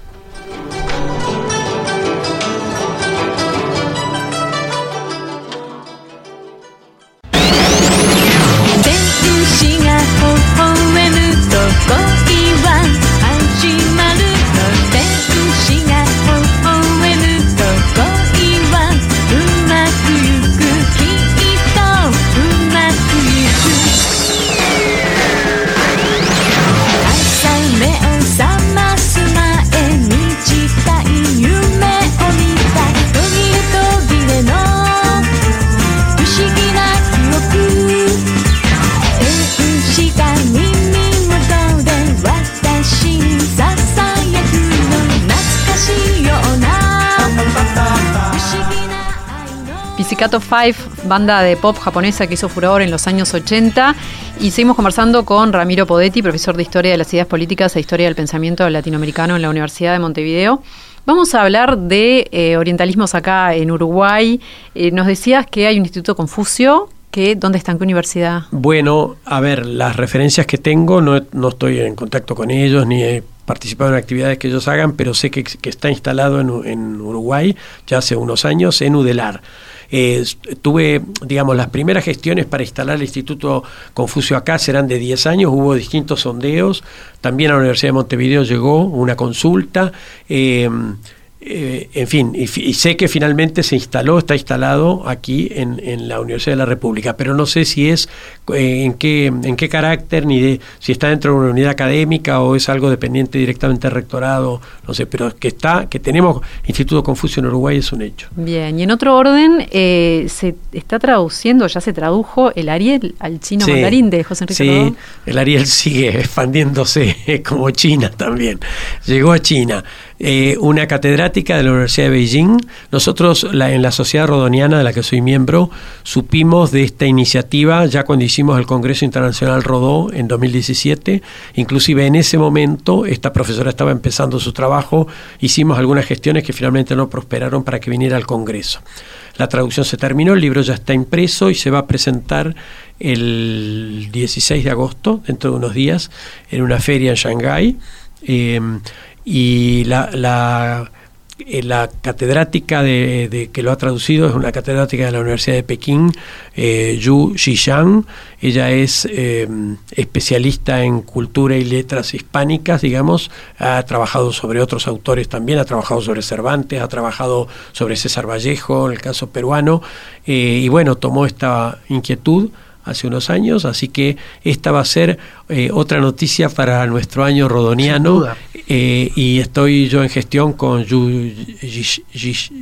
Pizzicato 5, banda de pop japonesa que hizo furor en los años 80. Y seguimos conversando con Ramiro Podetti, profesor de Historia de las Ideas Políticas e Historia del Pensamiento Latinoamericano en la Universidad de Montevideo. Vamos a hablar de eh, orientalismos acá en Uruguay. Eh, nos decías que hay un Instituto Confucio. Que, ¿Dónde está? ¿En qué universidad? Bueno, a ver, las referencias que tengo, no, no estoy en contacto con ellos, ni he participado en actividades que ellos hagan, pero sé que, está instalado en, Uruguay ya hace unos años en Udelar. Tuve, digamos, las primeras gestiones para instalar el Instituto Confucio acá serán de 10 años, hubo distintos sondeos, también a la Universidad de Montevideo llegó una consulta. Eh, eh, en fin, y, sé que finalmente se instaló, está instalado aquí en, en, la Universidad de la República, pero no sé si es eh, en qué en qué carácter ni de si está dentro de una unidad académica o es algo dependiente directamente del rectorado, no sé, pero que está que tenemos Instituto Confucio en Uruguay es un hecho. Bien, y en otro orden eh, se está traduciendo, ya se tradujo el Ariel al chino mandarín de José Enrique Sí, el Ariel sigue expandiéndose como China también. Llegó a China. Eh, una catedrática de la Universidad de Beijing. Nosotros en la Sociedad Rodoniana, de la que soy miembro, supimos de esta iniciativa ya cuando hicimos el Congreso Internacional Rodó en 2017. Inclusive en ese momento esta profesora estaba empezando su trabajo, hicimos algunas gestiones que finalmente no prosperaron para que viniera al Congreso. La traducción se terminó, el libro ya está impreso y se va a presentar el 16 de agosto, dentro de unos días, en una feria en Shanghái. Eh, y la, la eh, la catedrática de, que lo ha traducido es una catedrática de la Universidad de Pekín, eh, Yu Xiyang. Ella es eh, especialista en cultura y letras hispánicas, digamos. Ha trabajado sobre otros autores también, ha trabajado sobre Cervantes, ha trabajado sobre César Vallejo, el caso peruano. y bueno, tomó esta inquietud hace unos años, así que esta va a ser eh, otra noticia para nuestro año rodoniano eh, y estoy yo en gestión con Yu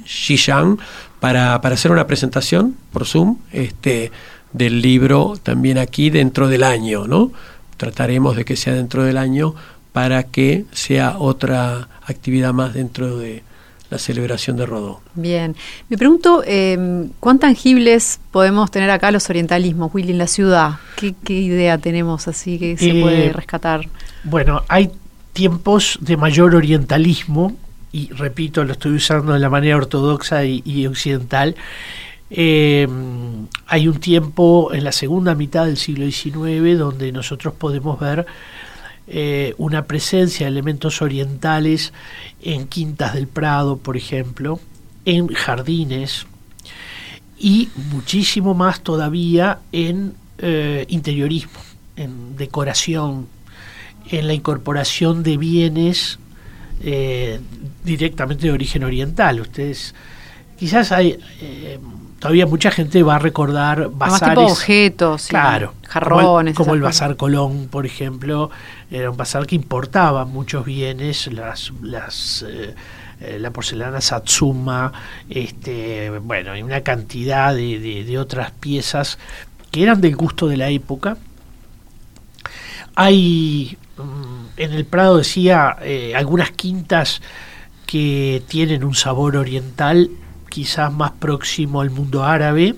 Xishan para, para hacer una presentación por Zoom este, del libro también aquí dentro del año, ¿no? Trataremos de que sea dentro del año para que sea otra actividad más dentro de, la celebración de Rodó. Bien, me pregunto, eh, ¿cuán tangibles podemos tener acá los orientalismos, Willy, en la ciudad? ¿Qué, idea tenemos así que se eh, puede rescatar? Bueno, hay tiempos de mayor orientalismo, y repito, lo estoy usando de la manera ortodoxa y, occidental. Eh, hay un tiempo en la segunda mitad del siglo XIX donde nosotros podemos ver eh, una presencia de elementos orientales en quintas del Prado, por ejemplo, en jardines y muchísimo más todavía en eh, interiorismo, en decoración, en la incorporación de bienes eh, directamente de origen oriental. Ustedes, quizás hay todavía mucha gente va a recordar bazares. tipo objetos, claro, jarrones. Como, el, Bazar Colón, por ejemplo, era un bazar que importaba muchos bienes, las, las eh, eh, la porcelana Satsuma, este, bueno, y una cantidad de, otras piezas que eran del gusto de la época. Hay, mm, en el Prado decía, eh, algunas quintas que tienen un sabor oriental quizás más próximo al mundo árabe,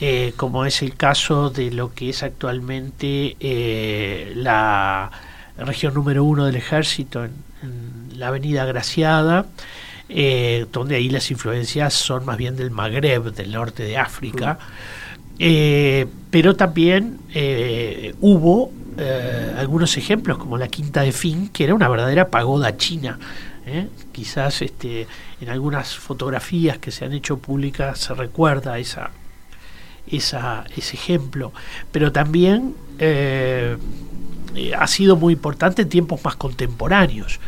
eh, como es el caso de lo que es actualmente eh, la región número uno del ejército en, la avenida Graciada, eh, donde ahí las influencias son más bien del Magreb, del norte de África. pero también hubo algunos ejemplos como la Quinta de Fin, que era una verdadera pagoda china, ¿eh? Quizás este, en algunas fotografías que se han hecho públicas se recuerda esa, esa, ese ejemplo, pero también eh, eh, ha sido muy importante en tiempos más contemporáneos.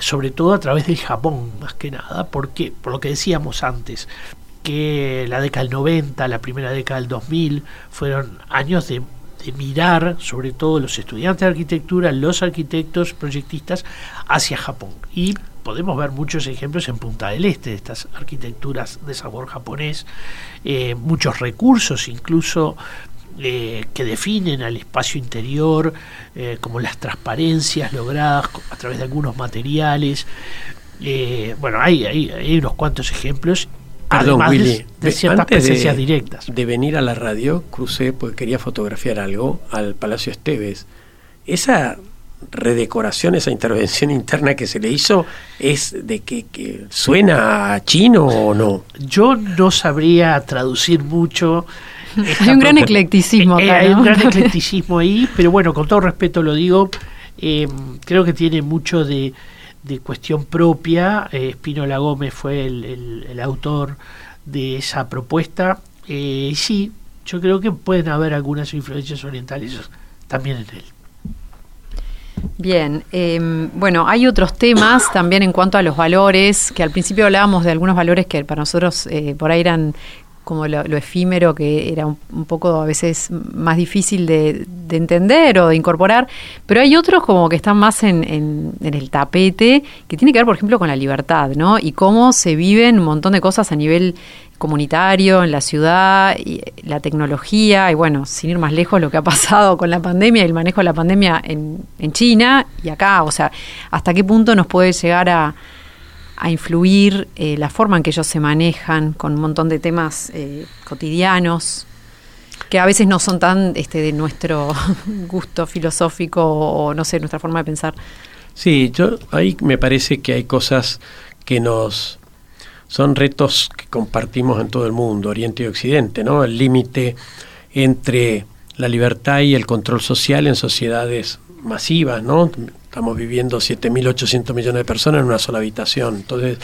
sobre todo a través del Japón, más que nada, porque, por lo que decíamos antes, que la década del 90, la primera década del 2000, fueron años de de mirar, sobre todo los estudiantes de arquitectura, los arquitectos, proyectistas, hacia Japón. Y podemos ver muchos ejemplos en Punta del Este de estas arquitecturas de sabor japonés, eh, muchos recursos incluso eh, que definen al espacio interior, eh, como las transparencias logradas a través de algunos materiales. bueno, hay, unos cuantos ejemplos Perdón, Willy, de, ciertas presencias directas. De venir a la radio, crucé porque quería fotografiar algo al Palacio Esteves. Esa redecoración, esa intervención interna que se le hizo, es de que, suena a chino o no? Yo no sabría traducir mucho. Hay un gran eclecticismo eh, Hay un gran eclecticismo ahí, pero bueno, con todo respeto lo digo, eh, creo que tiene mucho de de cuestión propia. Eh, Espinola Gómez fue el, autor de esa propuesta. Eh, sí, yo creo que pueden haber algunas influencias orientales también en él. Bien, em, bueno, hay otros temas también en cuanto a los valores, que al principio hablábamos de algunos valores que para nosotros eh, por ahí eran como lo, efímero que era un, poco a veces más difícil de, entender o de incorporar, pero hay otros como que están más en, el tapete, que tiene que ver, por ejemplo, con la libertad, ¿no? Y cómo se viven un montón de cosas a nivel comunitario, en la ciudad, y la tecnología, y bueno, sin ir más lejos, lo que ha pasado con la pandemia y el manejo de la pandemia en, en China y acá, o sea, hasta qué punto nos puede llegar a a influir eh, la forma en que ellos se manejan con un montón de temas eh, cotidianos que a veces no son tan este, de nuestro gusto filosófico o no sé, nuestra forma de pensar. Sí, yo ahí me parece que hay cosas que nos son retos que compartimos en todo el mundo, Oriente y Occidente, ¿no? El límite entre la libertad y el control social en sociedades masivas, ¿no? Estamos viviendo 7.800 millones de personas en una sola habitación. Entonces,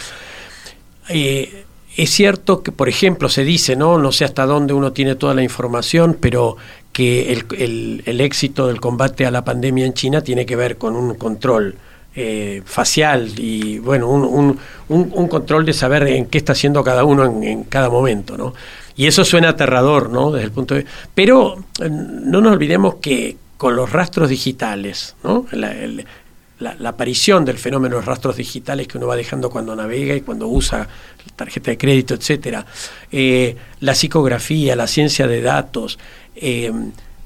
eh, es cierto que, por ejemplo, se dice, ¿no? No sé hasta dónde uno tiene toda la información, pero que el, el, éxito del combate a la pandemia en China tiene que ver con un control eh, facial y, bueno, un, un, un, control de saber en qué está haciendo cada uno en, en, cada momento, ¿no? Y eso suena aterrador, ¿no? Desde el punto de... Pero eh, no nos olvidemos que con los rastros digitales, ¿no? La, aparición del fenómeno de los rastros digitales que uno va dejando cuando navega y cuando usa tarjeta de crédito, etcétera, eh, la psicografía, la ciencia de datos, eh,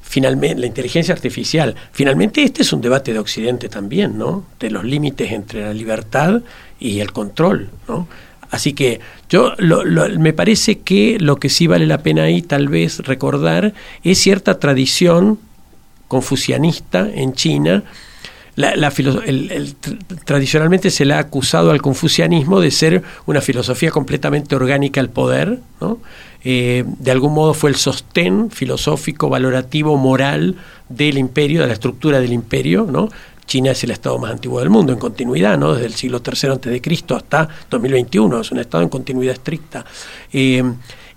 finalmente la inteligencia artificial. Finalmente este es un debate de Occidente también, ¿no? De los límites entre la libertad y el control. Así que yo lo, lo, me parece que lo que sí vale la pena ahí tal vez recordar es cierta tradición confucianista en China la, tradicionalmente se le ha acusado al confucianismo de ser una filosofía completamente orgánica al poder, eh, de algún modo fue el sostén filosófico, valorativo, moral del imperio, de la estructura del imperio. China es el estado más antiguo del mundo en continuidad, ¿no? desde el siglo III antes de Cristo hasta 2021, es un estado en continuidad estricta. Eh,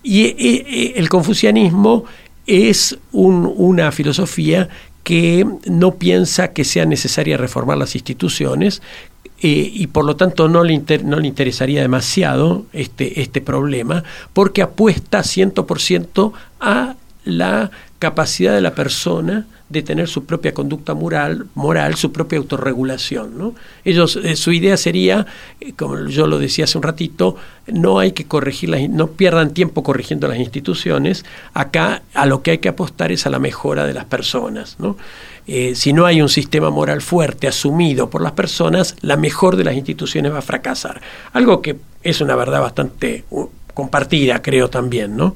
y eh, el confucianismo es un, una filosofía que no piensa que sea necesaria reformar las instituciones eh, y por lo tanto no le, no le interesaría demasiado este, este problema porque apuesta 100% a la capacidad de la persona de tener su propia conducta moral, moral su propia autorregulación. ¿no? Ellos, eh, su idea sería, eh, como yo lo decía hace un ratito, no hay que corregir las, no pierdan tiempo corrigiendo las instituciones. Acá a lo que hay que apostar es a la mejora de las personas. ¿no? Eh, si no hay un sistema moral fuerte asumido por las personas, la mejor de las instituciones va a fracasar. Algo que es una verdad bastante compartida, creo también, ¿no?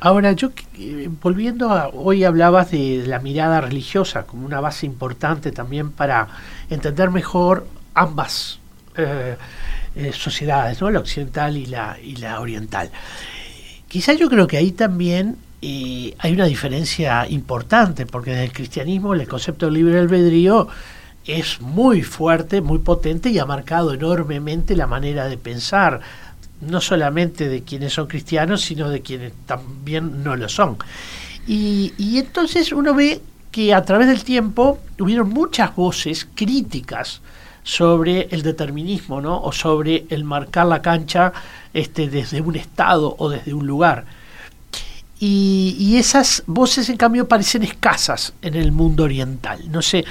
Ahora, yo eh, volviendo a, hoy hablabas de la mirada religiosa como una base importante también para entender mejor ambas eh, eh, sociedades, ¿no? la occidental y la, y la oriental. Quizás yo creo que ahí también eh, hay una diferencia importante, porque desde el cristianismo el concepto de libre albedrío es muy fuerte, muy potente y ha marcado enormemente la manera de pensar no solamente de quienes son cristianos, sino de quienes también no lo son. Y, entonces uno ve que a través del tiempo hubieron muchas voces críticas sobre el determinismo, ¿no? O sobre el marcar la cancha este, desde un estado o desde un lugar. Y, y, esas voces, en cambio, parecen escasas en el mundo oriental. No sé,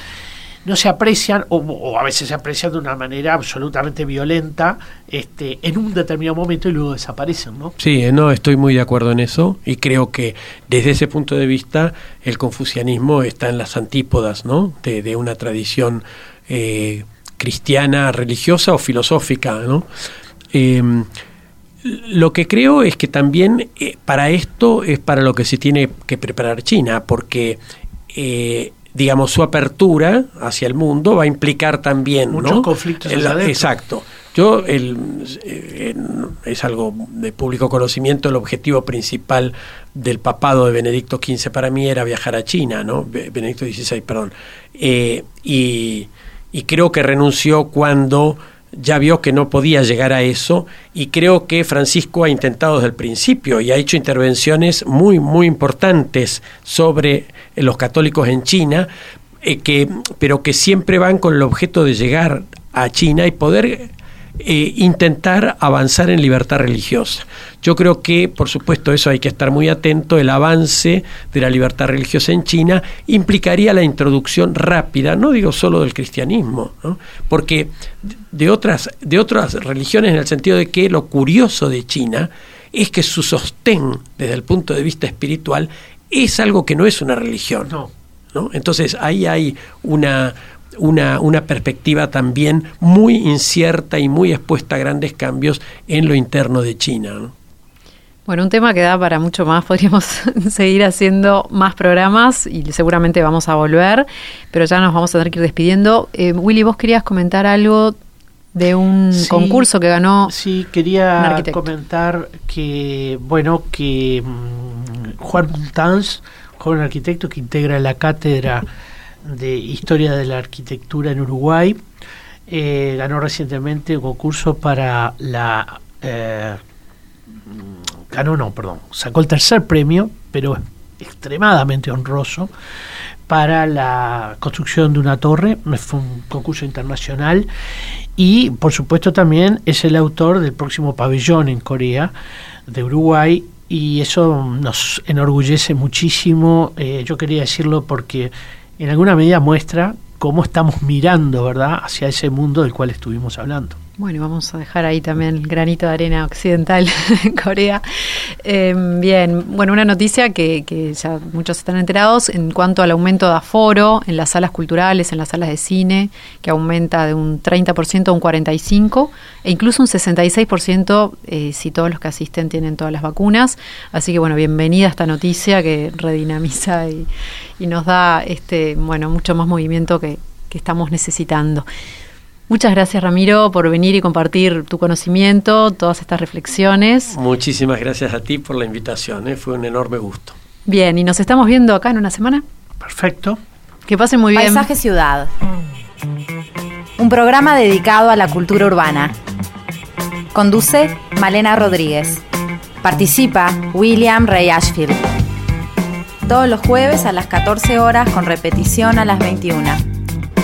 no se aprecian o, a veces se aprecian de una manera absolutamente violenta este, en un determinado momento y luego desaparecen, ¿no? Sí, no, estoy muy de acuerdo en eso y creo que desde ese punto de vista el confucianismo está en las antípodas, ¿no? De, una tradición eh, cristiana, religiosa o filosófica, ¿no? Eh, lo que creo es que también eh, para esto es para lo que se tiene que preparar China, porque eh, digamos, su apertura hacia el mundo va a implicar también muchos ¿no? conflictos. El, exacto. Yo, el, eh, es algo de público conocimiento, el objetivo principal del papado de Benedicto XV para mí era viajar a China, ¿no? Benedicto XVI, perdón. Eh, y, y creo que renunció cuando ya vio que no podía llegar a eso y creo que Francisco ha intentado desde el principio y ha hecho intervenciones muy, muy importantes sobre los católicos en China, eh, que, pero que siempre van con el objeto de llegar a China y poder eh, intentar avanzar en libertad religiosa. Yo creo que, por supuesto, eso hay que estar muy atento, el avance de la libertad religiosa en China implicaría la introducción rápida, no digo solo del cristianismo, ¿no? porque de otras, de otras religiones en el sentido de que lo curioso de China es que su sostén desde el punto de vista espiritual es algo que no es una religión. No. ¿no? Entonces ahí hay una, una, una, perspectiva también muy incierta y muy expuesta a grandes cambios en lo interno de China. ¿no? Bueno, un tema que da para mucho más, podríamos seguir haciendo más programas y seguramente vamos a volver, pero ya nos vamos a tener que ir despidiendo. Eh, Willy, vos querías comentar algo de un sí, concurso que ganó. Sí, quería comentar que, bueno, que um, Juan Montanz, joven arquitecto que integra la cátedra de Historia de la Arquitectura en Uruguay. Eh, ganó recientemente un concurso para la... Eh, ganó, no, perdón, sacó el tercer premio, pero extremadamente honroso, para la construcción de una torre. Fue un concurso internacional y, por supuesto, también es el autor del próximo pabellón en Corea, de Uruguay, y eso nos enorgullece muchísimo. Eh, yo quería decirlo porque en alguna medida muestra cómo estamos mirando, ¿verdad?, hacia ese mundo del cual estuvimos hablando. Bueno, vamos a dejar ahí también el granito de arena occidental en Corea. Em, bien, bueno, una noticia que, que, ya muchos están enterados en cuanto al aumento de aforo en las salas culturales, en las salas de cine, que aumenta de un 30% a un 45% e incluso un 66% eh, si todos los que asisten tienen todas las vacunas. Así que bueno, bienvenida a esta noticia que redinamiza y, y nos da este, bueno, mucho más movimiento que, que estamos necesitando. Muchas gracias Ramiro por venir y compartir tu conocimiento, todas estas reflexiones. Muchísimas gracias a ti por la invitación, ¿eh? fue un enorme gusto. Bien, y nos estamos viendo acá en una semana. Perfecto. Que pasen muy bien. Paisaje Ciudad. Un programa dedicado a la cultura urbana. Conduce Malena Rodríguez. Participa William Ray Ashfield. Todos los jueves a las 14 horas con repetición a las 21